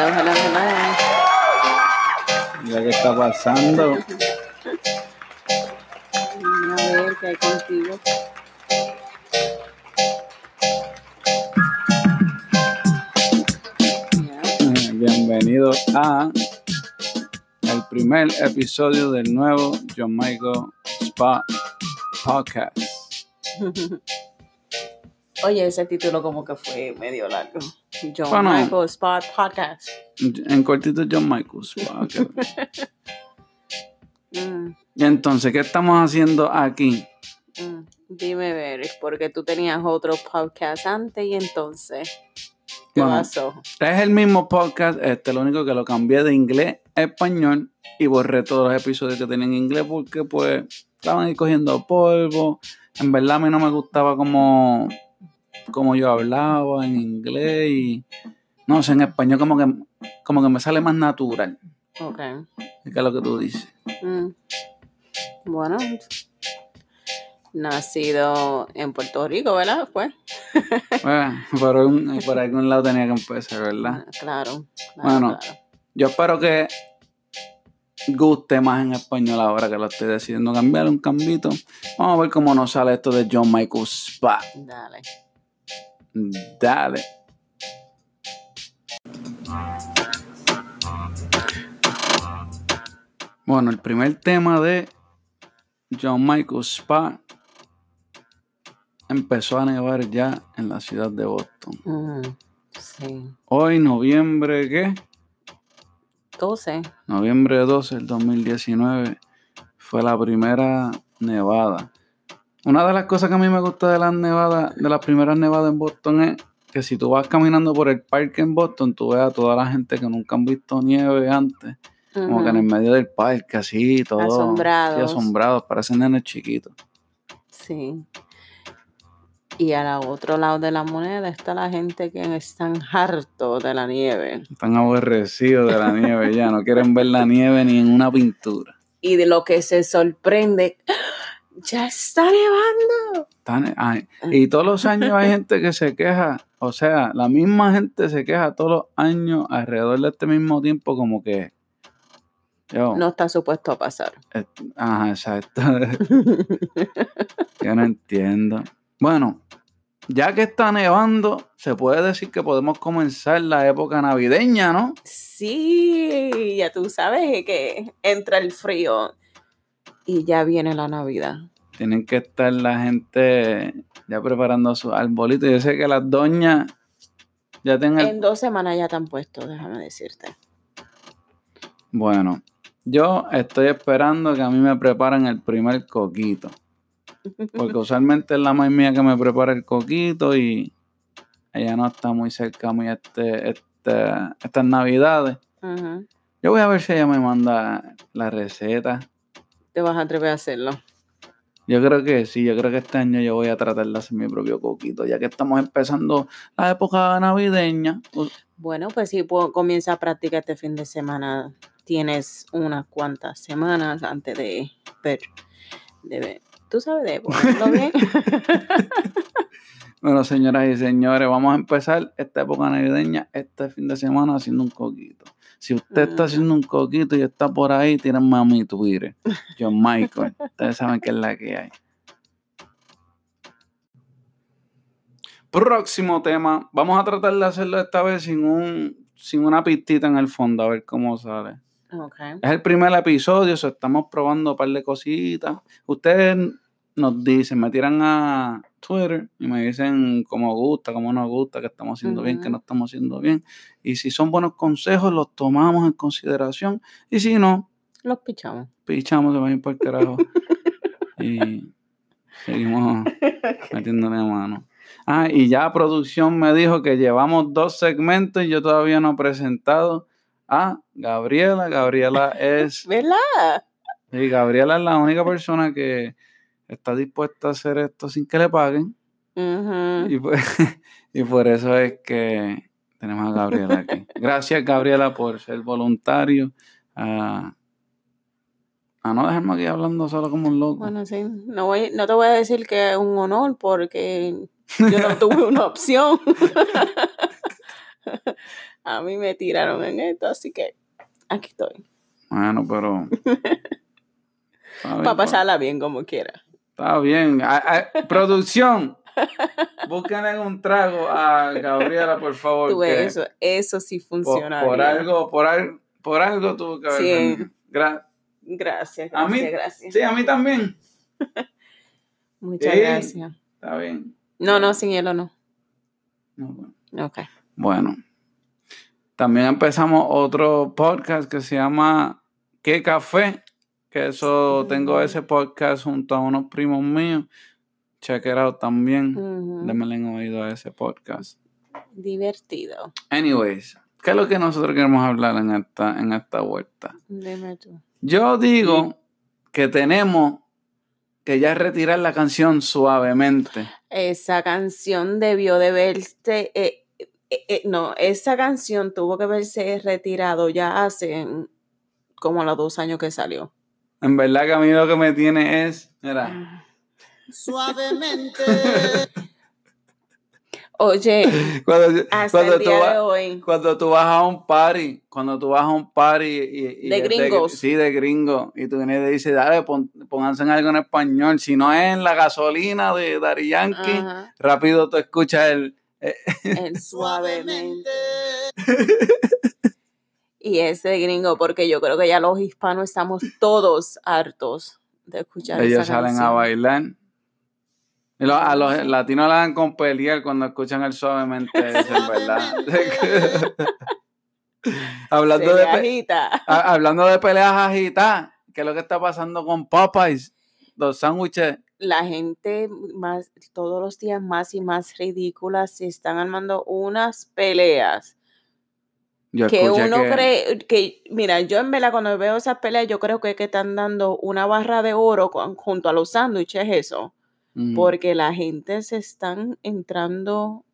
Hello, hello, hello. Mira qué está pasando. A ver qué hay contigo. Ya. Eh, Bienvenido a el primer episodio del nuevo John Michael Spa Podcast. Oye, ese título como que fue medio largo. John Bueno. Michael Spot Podcast. En cortito John Michael Spa. ok. Mm, Y entonces, ¿qué estamos haciendo aquí? mm. Dime, ver, porque tú tenías otro podcast antes y entonces, ¿qué Bueno. pasó? Es el mismo podcast, este, lo único que lo cambié de inglés a español y borré todos los episodios que tenían en inglés porque pues estaban ahí cogiendo polvo. En verdad a mí no me gustaba como, como yo hablaba en inglés y no sé, en español como que, como que me sale más natural. Ok. ¿Qué es lo que tú dices? Mm. Bueno, nacido en Puerto Rico, ¿verdad? Pues. Bueno, por, un- por algún lado tenía que empezar, ¿verdad? Ah, Claro. claro, Bueno. claro. Yo espero que guste más en español ahora que lo estoy decidiendo cambiar, un cambito. Vamos a ver cómo nos sale esto de John Michael Spa. Dale. Dale. Bueno, el primer tema de John Michael Spa empezó a nevar ya en la ciudad de Boston. Mm, sí. Hoy, noviembre, ¿qué? 12. Noviembre 12 del 2019 fue la primera nevada. Una de las cosas que a mí me gusta de las nevadas, de las primeras nevadas en Boston es que si tú vas caminando por el parque en Boston, tú ves a toda la gente que nunca han visto nieve antes, como que en el medio del parque, así, todo. Asombrados. Sí, asombrados, parecen nenes chiquitos. Sí. Y al otro lado de la moneda está la gente que están hartos de la nieve. Están aborrecidos de la nieve ya, no quieren ver la nieve ni en una pintura. Y de lo que se sorprende. Ya está nevando. Ay, y todos los años hay gente que se queja, o sea, la misma gente se queja todos los años alrededor de este mismo tiempo como que... Yo, No está supuesto a pasar. eh, ajá, exacto. Yo no entiendo. Bueno, ya que está nevando, se puede decir que podemos comenzar la época navideña, ¿no? Sí, ya tú sabes que entra el frío y ya viene la Navidad. Tienen que estar la gente ya preparando su arbolito. Yo sé que las doñas ya tengan... En dos semanas ya te han puesto, déjame decirte. Bueno, yo estoy esperando que a mí me preparen el primer coquito. Porque usualmente es la más mía que me prepara el coquito y ella no está muy cerca a mí este, este, estas navidades. Yo voy a ver si ella me manda la receta. Te vas a atrever a hacerlo. Yo creo que sí, yo creo que este año yo voy a tratar de hacer mi propio coquito, ya que estamos empezando la época navideña. U- Bueno, pues si pu- comienza a practicar este fin de semana, tienes unas cuantas semanas antes de ver, de tú sabes de ponerlo bien. Bueno, señoras y señores, vamos a empezar esta época navideña este fin de semana haciendo un coquito. Si usted está haciendo un coquito y está por ahí, tírenme a mi Twitter. John Michael. Ustedes saben que es la que hay. Próximo tema. Vamos a tratar de hacerlo esta vez sin un sin una pistita en el fondo, a ver cómo sale. Ok. Es el primer episodio, so estamos probando un par de cositas. Ustedes nos dicen, me tiran a Twitter y me dicen cómo gusta, cómo nos gusta, que estamos haciendo bien, que Ujú. no estamos haciendo bien. Y si son buenos consejos, los tomamos en consideración. Y si no, Los pichamos. pichamos, se van a ir por el carajo. y seguimos metiéndole mano. Ah, y ya producción me dijo que llevamos dos segmentos y yo todavía no he presentado a Gabriela. Gabriela es ¿Verdad? y Gabriela es la única persona que está dispuesta a hacer esto sin que le paguen. Y, pues- y por eso es que tenemos a Gabriela aquí. Gracias, Gabriela, por ser voluntario. A, a no dejarme aquí hablando solo como un loco. Bueno, sí. No, voy, no te voy a decir que es un honor porque yo no tuve una opción. A mí me tiraron en esto, así que aquí estoy. Bueno, pero. Para pa- pasarla bien como quiera. Está bien. Producción. Búsquenle un trago a Gabriela, por favor. Tú ves, que eso, eso sí funciona. por algo, por algo, por algo tuvo que haber. Sí. Gra- Gracias, A mí- gracias, gracias. sí, a mí también. Muchas Sí. gracias. Está bien. No, no, sin hielo no. No, bueno. Ok. Bueno, también empezamos otro podcast que se llama ¿Qué café? Que eso tengo ese podcast junto a unos primos míos. Check it out también. Ujú. Démosle en oído a ese podcast. Divertido. Anyways, ¿qué es lo que nosotros queremos hablar en esta, en esta vuelta? Dime tú. Yo digo que tenemos que ya retirar la canción suavemente. Esa canción debió de verse. eh, eh, eh, no, esa canción tuvo que verse retirado ya hace mm, como los dos años que salió. En verdad que a mí lo que me tiene es, mira, Suavemente. Oye, cuando, hasta cuando el tú día vas- de hoy. Cuando tú vas a un party, cuando tú vas a un party y, y De es gringos. sí, de gringos, y tú vienes y te dices, dale, pon- pónganse en algo en español. Si no es en la gasolina de Daddy Yankee, Ajá, rápido tú escuchas el. el suavemente. Suavemente. Y ese gringo, porque yo creo que ya los hispanos estamos todos hartos de escuchar ellos esa salen a bailar. Y lo- a los latinos le dan con pelear cuando escuchan el suavemente, eso es verdad. hablando, de agita. a- hablando de peleas agitadas, ¿qué es lo que está pasando con Popeyes? Los sándwiches. la gente más todos los días más y más ridículas se están armando unas peleas Yo que uno que- cree que mira yo en verdad cuando veo esas peleas yo creo que, es que están dando una barra de oro con- junto a los sándwiches eso porque la gente se están entrando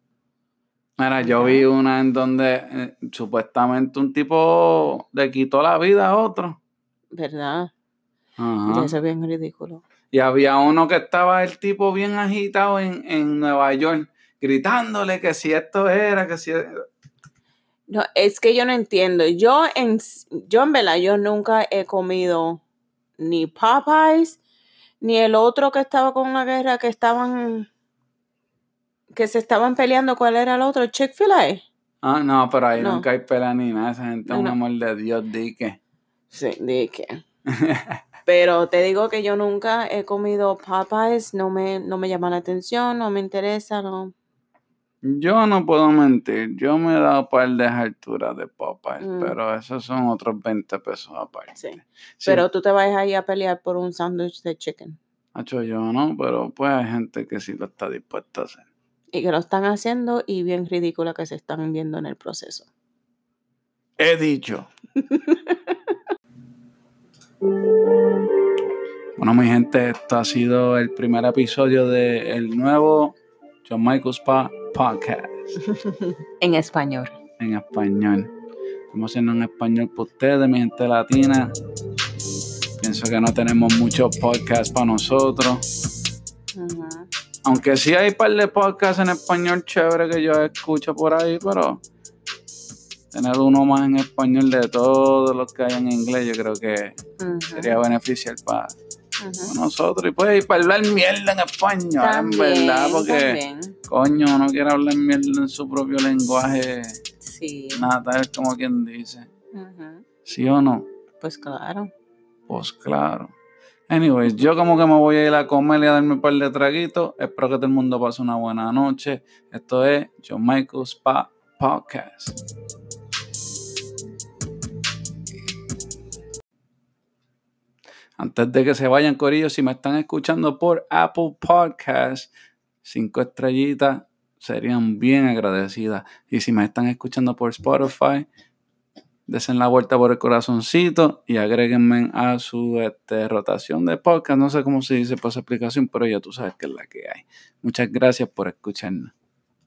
Mira, yo vi una en donde eh, supuestamente un tipo le quitó la vida a otro. verdad Ajá. eso es bien ridículo Y había uno que estaba el tipo bien agitado en, en Nueva York, gritándole que si esto era, que si... no es que yo no entiendo yo en yo en verdad yo nunca he comido ni Popeyes ni el otro que estaba con la guerra que estaban que se estaban peleando cuál era el otro Chick-fil-A Ah, no, pero ahí No. nunca hay pelea ni nada. Esa gente es No, un no. amor de Dios, di que. sí di que pero te digo que yo nunca he comido Popeyes no me no me llama la atención no me interesa no Yo no puedo mentir, yo me he dado par de alturas de Popeyes, Mm. pero esos son otros 20 pesos aparte. sí Sí, pero tú te vas ahí a pelear por un sándwich de chicken Hacho, yo no, pero pues hay gente que sí lo está dispuesta a hacer. y que lo están haciendo y bien ridícula que se están viendo en el proceso He dicho. bueno, mi gente, esto ha sido el primer episodio del nuevo John Michael Spa Podcast en español en español. Estamos haciendo en español para ustedes, mi gente latina. Pienso que no tenemos muchos podcasts para nosotros. Ujú. Aunque sí hay un par de podcasts en español chévere que yo escucho por ahí, pero tener uno más en español de todos los que hay en inglés, yo creo que Ujú. sería beneficial para Nosotros. Y pues, y para hablar mierda en español, en verdad, porque también. coño, uno quiere hablar mierda en su propio lenguaje Sí. natal, como quien dice. ¿Sí o no? Pues claro. Pues claro. Anyways, yo como que me voy a ir a comer y a darme un par de traguitos. Espero que todo el mundo pase una buena noche. Esto es John Michael Spa Podcast. Antes de que se vayan, Corillo, si me están escuchando por Apple Podcast, cinco estrellitas serían bien agradecidas. Y si me están escuchando por Spotify, desen la vuelta por el corazoncito y agréguenme a su este, rotación de podcast. No sé cómo se dice por esa explicación, pero ya tú sabes que es la que hay. Muchas gracias por escucharnos.